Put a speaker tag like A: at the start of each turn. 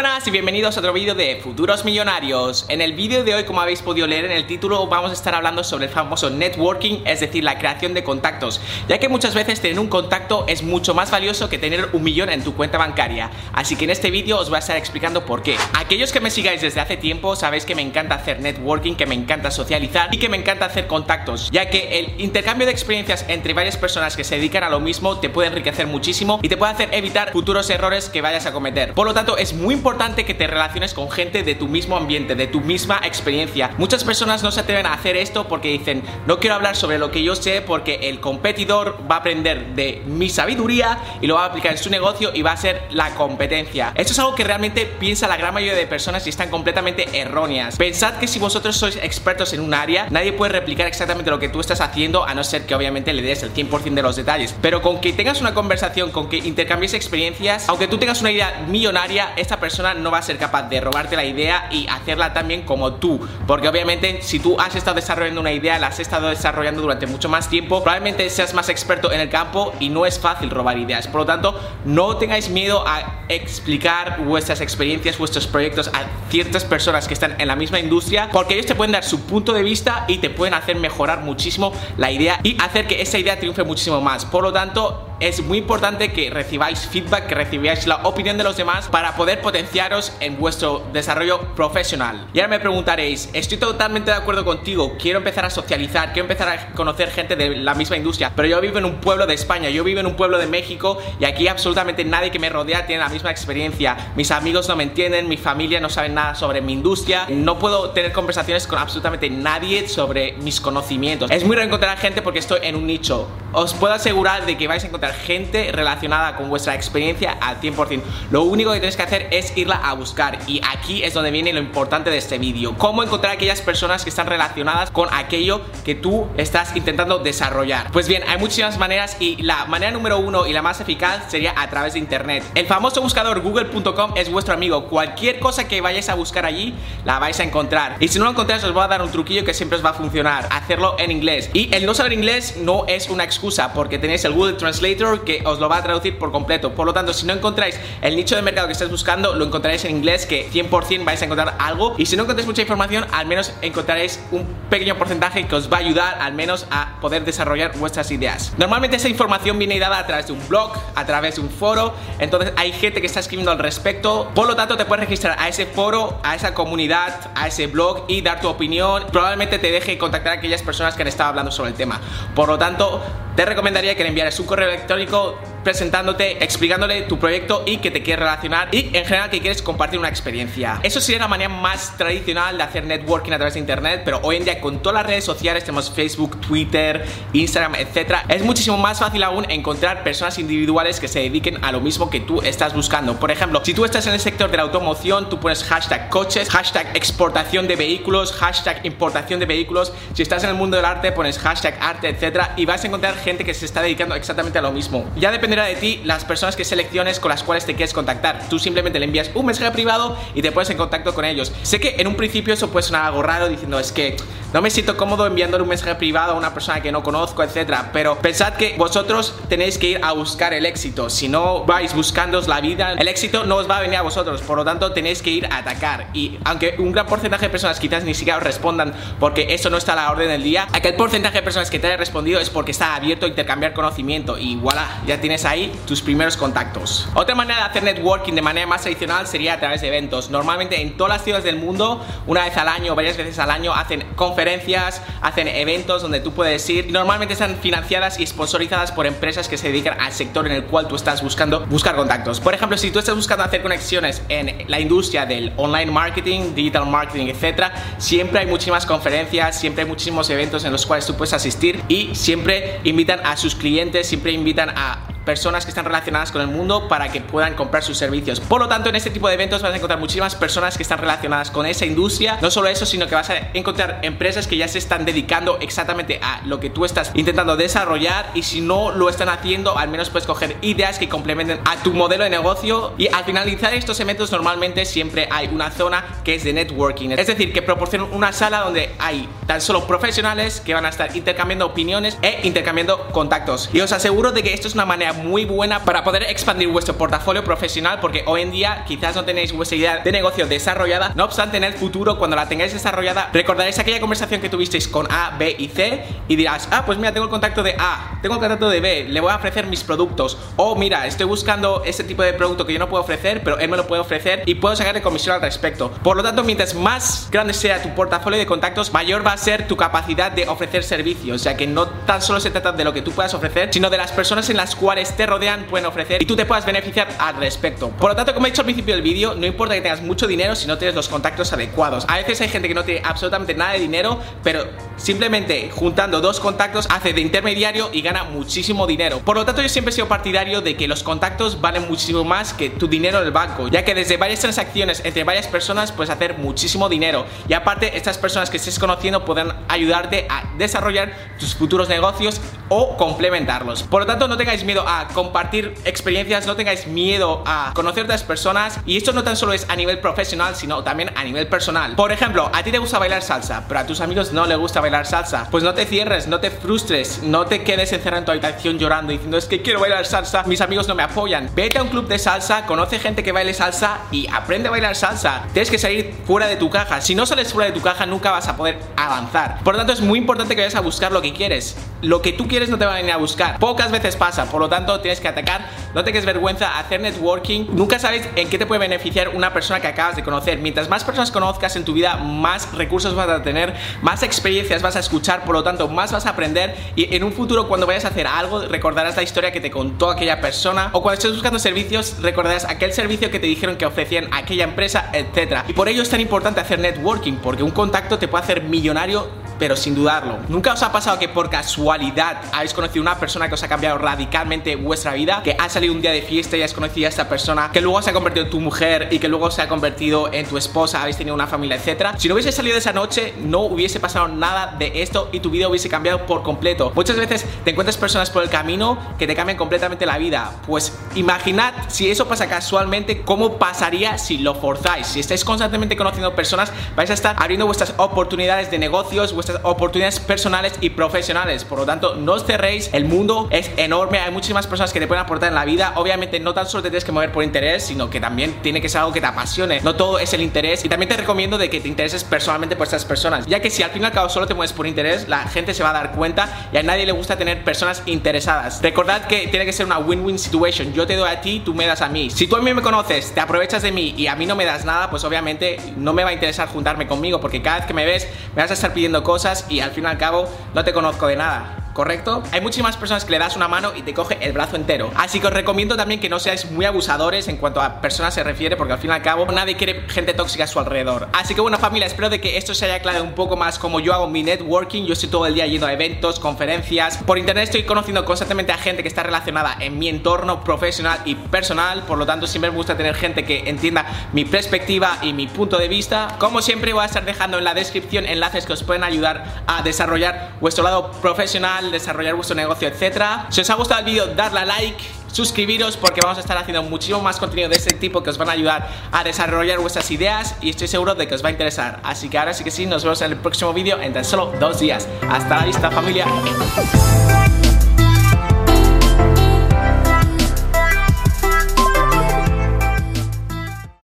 A: Buenas y bienvenidos a otro vídeo de Futuros Millonarios. En el vídeo de hoy, como habéis podido leer en el título, vamos a estar hablando sobre el famoso networking, es decir, la creación de contactos, ya que muchas veces tener un contacto es mucho más valioso que tener un millón en tu cuenta bancaria. Así que en este vídeo os voy a estar explicando por qué. Aquellos que me sigáis desde hace tiempo sabéis que me encanta hacer networking, que me encanta socializar y que me encanta hacer contactos, ya que el intercambio de experiencias entre varias personas que se dedican a lo mismo te puede enriquecer muchísimo y te puede hacer evitar futuros errores que vayas a cometer. Por lo tanto, es muy importante que te relaciones con gente de tu mismo ambiente, de tu misma experiencia. Muchas personas no se atreven a hacer esto porque dicen, no quiero hablar sobre lo que yo sé porque el competidor va a aprender de mi sabiduría y lo va a aplicar en su negocio y va a ser la competencia. Esto es algo que realmente piensa la gran mayoría de personas y están completamente erróneas. Pensad que si vosotros sois expertos en un área, nadie puede replicar exactamente lo que tú estás haciendo a no ser que obviamente le des el 100% de los detalles. Pero con que tengas una conversación, con que intercambies experiencias, aunque tú tengas una idea millonaria, esta persona no va a ser capaz de robarte la idea y hacerla también como tú. Porque obviamente si tú has estado desarrollando una idea, la has estado desarrollando durante mucho más tiempo, probablemente seas más experto en el campo y no es fácil robar ideas. Por lo tanto, no tengáis miedo a explicar vuestras experiencias, vuestros proyectos a ciertas personas que están en la misma industria, porque ellos te pueden dar su punto de vista y te pueden hacer mejorar muchísimo la idea y hacer que esa idea triunfe muchísimo más. Por lo tanto, es muy importante que recibáis feedback, que recibáis la opinión de los demás para poder potenciaros en vuestro desarrollo profesional. Y ahora me preguntaréis, estoy totalmente de acuerdo contigo, quiero empezar a socializar, quiero empezar a conocer gente de la misma industria, pero yo vivo en un pueblo de España, yo vivo en un pueblo de México y aquí absolutamente nadie que me rodea tiene la misma experiencia. Mis amigos no me entienden, mi familia no saben nada sobre mi industria, no puedo tener conversaciones con absolutamente nadie sobre mis conocimientos. Es muy raro encontrar gente porque estoy en un nicho. Os puedo asegurar de que vais a encontrar gente relacionada con vuestra experiencia al 100%. Lo único que tenéis que hacer es irla a buscar y aquí es donde viene lo importante de este vídeo. Cómo encontrar aquellas personas que están relacionadas con aquello que tú estás intentando desarrollar. Pues bien, hay muchísimas maneras y la manera número uno y la más eficaz sería a través de internet. El famoso buscador google.com es vuestro amigo. Cualquier cosa que vayáis a buscar allí la vais a encontrar. Y si no lo encontráis os voy a dar un truquillo que siempre os va a funcionar. Hacerlo en inglés. Y el no saber inglés no es una excusa porque tenéis el Google Translate que os lo va a traducir por completo. Por lo tanto, si no encontráis el nicho de mercado que estáis buscando, lo encontraréis en inglés, que 100% vais a encontrar algo. Y si no encontráis mucha información, al menos encontraréis un pequeño porcentaje que os va a ayudar al menos a poder desarrollar vuestras ideas. Normalmente esa información viene dada a través de un blog, a través de un foro. Entonces hay gente que está escribiendo al respecto. Por lo tanto, te puedes registrar a ese foro, a esa comunidad, a ese blog y dar tu opinión. Probablemente te deje contactar a aquellas personas que han estado hablando sobre el tema. Por lo tanto, te recomendaría que le enviaras un correo electrónico presentándote, explicándole tu proyecto y que te quieres relacionar y en general que quieres compartir una experiencia. Eso sería la manera más tradicional de hacer networking a través de internet, pero hoy en día con todas las redes sociales tenemos Facebook, Twitter, Instagram, etcétera, es muchísimo más fácil aún encontrar personas individuales que se dediquen a lo mismo que tú estás buscando. Por ejemplo, si tú estás en el sector de la automoción, tú pones hashtag coches, hashtag exportación de vehículos, hashtag importación de vehículos. Si estás en el mundo del arte, pones hashtag arte, etcétera, y vas a encontrar gente que se está dedicando exactamente a lo mismo. Ya depende de ti las personas que selecciones con las cuales te quieres contactar. Tú simplemente le envías un mensaje privado y te pones en contacto con ellos. Sé que en un principio eso puede sonar algo raro diciendo es que no me siento cómodo enviándole un mensaje privado a una persona que no conozco, etcétera. Pero pensad que vosotros tenéis que ir a buscar el éxito. Si no vais buscándoos la vida, el éxito no os va a venir a vosotros. Por lo tanto, tenéis que ir a atacar. Y aunque un gran porcentaje de personas quizás ni siquiera os respondan porque eso no está a la orden del día, aquel porcentaje de personas que te haya respondido es porque está abierto a intercambiar conocimiento. Y voilà, ya tienes ahí tus primeros contactos. Otra manera de hacer networking de manera más tradicional sería a través de eventos. Normalmente en todas las ciudades del mundo, una vez al año, varias veces al año, hacen conferencias conferencias, hacen eventos donde tú puedes ir. Normalmente están financiadas y sponsorizadas por empresas que se dedican al sector en el cual tú estás buscando buscar contactos. Por ejemplo, si tú estás buscando hacer conexiones en la industria del online marketing, digital marketing, etcétera, siempre hay muchísimas conferencias, siempre hay muchísimos eventos en los cuales tú puedes asistir y siempre invitan a sus clientes, siempre invitan a personas que están relacionadas con el mundo para que puedan comprar sus servicios. Por lo tanto, en este tipo de eventos vas a encontrar muchísimas personas que están relacionadas con esa industria. No solo eso, sino que vas a encontrar empresas que ya se están dedicando exactamente a lo que tú estás intentando desarrollar y si no lo están haciendo, al menos puedes coger ideas que complementen a tu modelo de negocio y al finalizar estos eventos normalmente siempre hay una zona que es de networking. Es decir, que proporcionan una sala donde hay tan solo profesionales que van a estar intercambiando opiniones e intercambiando contactos. Y os aseguro de que esto es una manera muy buena para poder expandir vuestro portafolio profesional porque hoy en día quizás no tenéis vuestra idea de negocio desarrollada, no obstante en el futuro cuando la tengáis desarrollada recordaréis aquella conversación que tuvisteis con A, B y C y dirás, ah pues mira tengo el contacto de A, tengo el contacto de B, le voy a ofrecer mis productos o mira estoy buscando ese tipo de producto que yo no puedo ofrecer pero él me lo puede ofrecer y puedo sacarle comisión al respecto. Por lo tanto mientras más grande sea tu portafolio de contactos mayor va a ser tu capacidad de ofrecer servicios, ya que no tan solo se trata de lo que tú puedas ofrecer sino de las personas en las cuales te rodean pueden ofrecer y tú te puedas beneficiar al respecto. Por lo tanto, como he dicho al principio del vídeo, no importa que tengas mucho dinero si no tienes los contactos adecuados. A veces hay gente que no tiene absolutamente nada de dinero, pero simplemente juntando dos contactos hace de intermediario y gana muchísimo dinero. Por lo tanto, yo siempre he sido partidario de que los contactos valen muchísimo más que tu dinero en el banco, ya que desde varias transacciones entre varias personas puedes hacer muchísimo dinero. Y aparte, estas personas que estés conociendo pueden ayudarte a desarrollar tus futuros negocios o complementarlos. Por lo tanto, no tengáis miedo a compartir experiencias, no tengáis miedo a conocer otras personas y esto no tan solo es a nivel profesional, sino también a nivel personal. Por ejemplo, a ti te gusta bailar salsa, pero a tus amigos no les gusta bailar salsa. Pues no te cierres, no te frustres, no te quedes encerrado en tu habitación llorando diciendo es que quiero bailar salsa, mis amigos no me apoyan. Vete a un club de salsa, conoce gente que baile salsa y aprende a bailar salsa. Tienes que salir fuera de tu caja. Si no sales fuera de tu caja, nunca vas a poder avanzar. Por lo tanto, es muy importante que vayas a buscar lo que quieres. Lo que tú quieres no te va a venir a buscar. Pocas veces pasa, por lo tanto, tienes que atacar, no te quedes vergüenza, hacer networking. Nunca sabes en qué te puede beneficiar una persona que acabas de conocer. Mientras más personas conozcas en tu vida, más recursos vas a tener, más experiencias vas a escuchar, por lo tanto, más vas a aprender y en un futuro cuando vayas a hacer algo, recordarás la historia que te contó aquella persona o cuando estés buscando servicios, recordarás aquel servicio que te dijeron que ofrecían aquella empresa, etcétera. Y por ello es tan importante hacer networking, porque un contacto te puede hacer millonario pero sin dudarlo. ¿Nunca os ha pasado que por casualidad habéis conocido una persona que os ha cambiado radicalmente vuestra vida? Que ha salido un día de fiesta y has conocido a esta persona, que luego se ha convertido en tu mujer y que luego se ha convertido en tu esposa, habéis tenido una familia, etcétera. Si no hubiese salido esa noche, no hubiese pasado nada de esto y tu vida hubiese cambiado por completo. Muchas veces te encuentras personas por el camino que te cambian completamente la vida. Pues imaginad si eso pasa casualmente, cómo pasaría si lo forzáis. Si estáis constantemente conociendo personas, vais a estar abriendo vuestras oportunidades de negocios, vuestras oportunidades personales y profesionales. Por lo tanto, no os cerréis, el mundo es enorme, hay muchísimas personas que te pueden aportar en la vida. Obviamente, no tan solo te tienes que mover por interés, sino que también tiene que ser algo que te apasione. No todo es el interés. Y también te recomiendo de que te intereses personalmente por estas personas, ya que si al fin y al cabo solo te mueves por interés, la gente se va a dar cuenta y a nadie le gusta tener personas interesadas. Recordad que tiene que ser una win-win situation. Te doy a ti, tú me das a mí. Si tú a mí me conoces, te aprovechas de mí y a mí no me das nada, pues obviamente no me va a interesar juntarme conmigo, porque cada vez que me ves me vas a estar pidiendo cosas y al fin y al cabo no te conozco de nada. ¿Correcto? Hay muchísimas personas que le das una mano y te coge el brazo entero. Así que os recomiendo también que no seáis muy abusadores en cuanto a personas se refiere, porque al fin y al cabo nadie quiere gente tóxica a su alrededor. Así que bueno familia, espero de que esto se haya aclarado un poco más como yo hago mi networking. Yo estoy todo el día yendo a eventos, conferencias. Por internet estoy conociendo constantemente a gente que está relacionada en mi entorno profesional y personal. Por lo tanto, siempre me gusta tener gente que entienda mi perspectiva y mi punto de vista. Como siempre, voy a estar dejando en la descripción enlaces que os pueden ayudar a desarrollar vuestro lado profesional desarrollar vuestro negocio, etcétera. Si os ha gustado el vídeo, darle a like, suscribiros porque vamos a estar haciendo muchísimo más contenido de este tipo que os van a ayudar a desarrollar vuestras ideas y estoy seguro de que os va a interesar. Así que ahora sí que sí, nos vemos en el próximo vídeo en tan solo dos días. Hasta la vista familia.